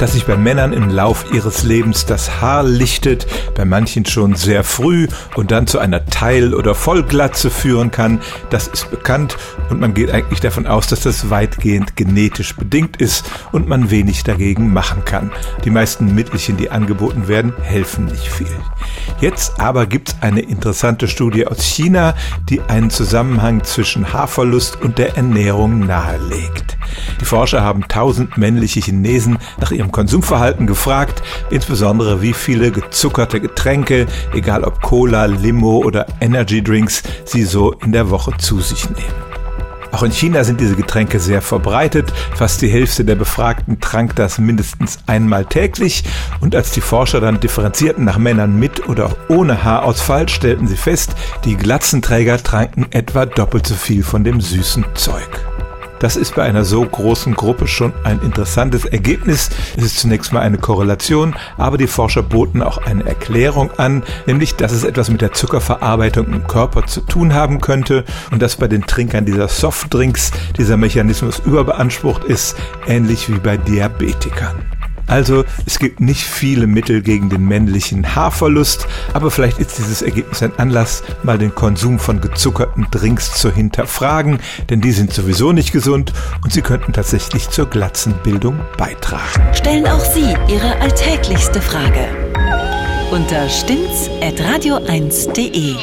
dass sich bei Männern im Lauf ihres Lebens das Haar lichtet, bei manchen schon sehr früh und dann zu einer Teil- oder Vollglatze führen kann, das ist bekannt und man geht eigentlich davon aus, dass das weitgehend genetisch bedingt ist und man wenig dagegen machen kann. Die meisten Mittelchen, die angeboten werden, helfen nicht viel. Jetzt aber gibt es eine interessante Studie aus China, die einen Zusammenhang zwischen Haarverlust und der Ernährung nahelegt. Die Forscher haben tausend männliche Chinesen nach ihrem Konsumverhalten gefragt, insbesondere wie viele gezuckerte Getränke, egal ob Cola, Limo oder Energy Drinks, sie so in der Woche zu sich nehmen. Auch in China sind diese Getränke sehr verbreitet. Fast die Hälfte der Befragten trank das mindestens einmal täglich. Und als die Forscher dann differenzierten nach Männern mit oder ohne Haarausfall, stellten sie fest, die Glatzenträger tranken etwa doppelt so viel von dem süßen Zeug. Das ist bei einer so großen Gruppe schon ein interessantes Ergebnis. Es ist zunächst mal eine Korrelation, aber die Forscher boten auch eine Erklärung an, nämlich, dass es etwas mit der Zuckerverarbeitung im Körper zu tun haben könnte und dass bei den Trinkern dieser Softdrinks dieser Mechanismus überbeansprucht ist, ähnlich wie bei Diabetikern. Also es gibt nicht viele Mittel gegen den männlichen Haarverlust, aber vielleicht ist dieses Ergebnis ein Anlass, mal den Konsum von gezuckerten Drinks zu hinterfragen, denn die sind sowieso nicht gesund und sie könnten tatsächlich zur Glatzenbildung beitragen. Stellen auch Sie Ihre alltäglichste Frage unter stimmtz.radio1.de.